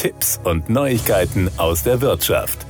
Tipps und Neuigkeiten aus der Wirtschaft.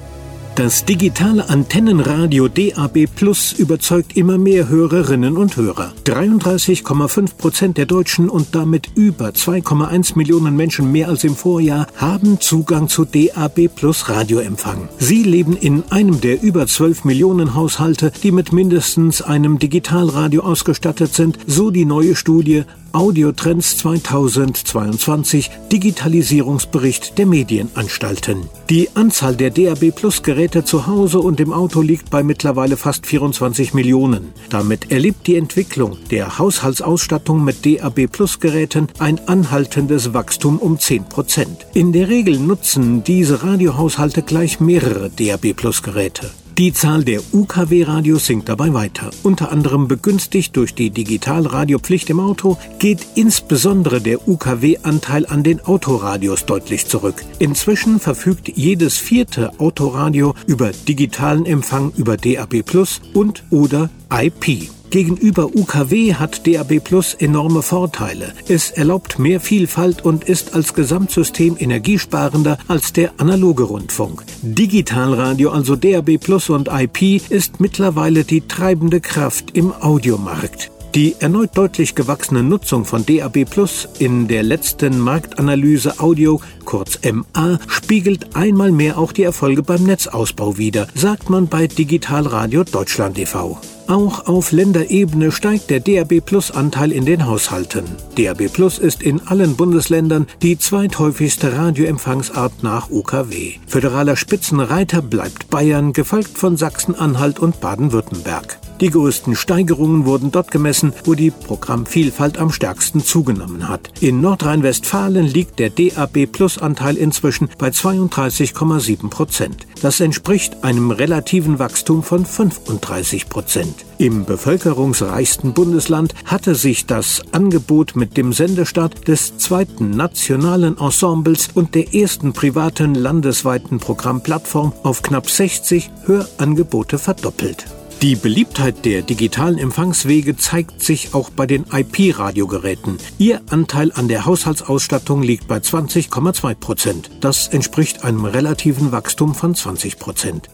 Das digitale Antennenradio DAB Plus überzeugt immer mehr Hörerinnen und Hörer. 33,5 Prozent der Deutschen und damit über 2,1 Millionen Menschen mehr als im Vorjahr haben Zugang zu DAB Plus Radioempfang. Sie leben in einem der über 12 Millionen Haushalte, die mit mindestens einem Digitalradio ausgestattet sind, so die neue Studie Audiotrends 2022 Digitalisierungsbericht der Medienanstalten. Die Anzahl der DAB Plus Geräte zu Hause und im Auto liegt bei mittlerweile fast 24 Millionen. Damit erlebt die Entwicklung der Haushaltsausstattung mit DAB Plus Geräten ein anhaltendes Wachstum um 10 Prozent. In der Regel nutzen diese Radiohaushalte gleich mehrere DAB Plus Geräte. Die Zahl der UKW-Radios sinkt dabei weiter. Unter anderem begünstigt durch die Digitalradiopflicht im Auto geht insbesondere der UKW-Anteil an den Autoradios deutlich zurück. Inzwischen verfügt jedes vierte Autoradio über digitalen Empfang über DAB Plus und oder IP. Gegenüber UKW hat DAB Plus enorme Vorteile. Es erlaubt mehr Vielfalt und ist als Gesamtsystem energiesparender als der analoge Rundfunk. Digitalradio, also DAB Plus und IP, ist mittlerweile die treibende Kraft im Audiomarkt. Die erneut deutlich gewachsene Nutzung von DAB Plus in der letzten Marktanalyse Audio, kurz MA, spiegelt einmal mehr auch die Erfolge beim Netzausbau wider, sagt man bei Digitalradio Deutschland e.V. Auch auf Länderebene steigt der DAB Plus Anteil in den Haushalten. DAB Plus ist in allen Bundesländern die zweithäufigste Radioempfangsart nach UKW. Föderaler Spitzenreiter bleibt Bayern, gefolgt von Sachsen-Anhalt und Baden-Württemberg. Die größten Steigerungen wurden dort gemessen, wo die Programmvielfalt am stärksten zugenommen hat. In Nordrhein-Westfalen liegt der DAB Plus Anteil inzwischen bei 32,7 Prozent. Das entspricht einem relativen Wachstum von 35 Prozent. Im bevölkerungsreichsten Bundesland hatte sich das Angebot mit dem Sendestart des zweiten nationalen Ensembles und der ersten privaten landesweiten Programmplattform auf knapp 60 Hörangebote verdoppelt. Die Beliebtheit der digitalen Empfangswege zeigt sich auch bei den IP-Radiogeräten. Ihr Anteil an der Haushaltsausstattung liegt bei 20,2 Prozent. Das entspricht einem relativen Wachstum von 20 Prozent.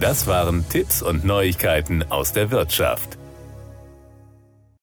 Das waren Tipps und Neuigkeiten aus der Wirtschaft.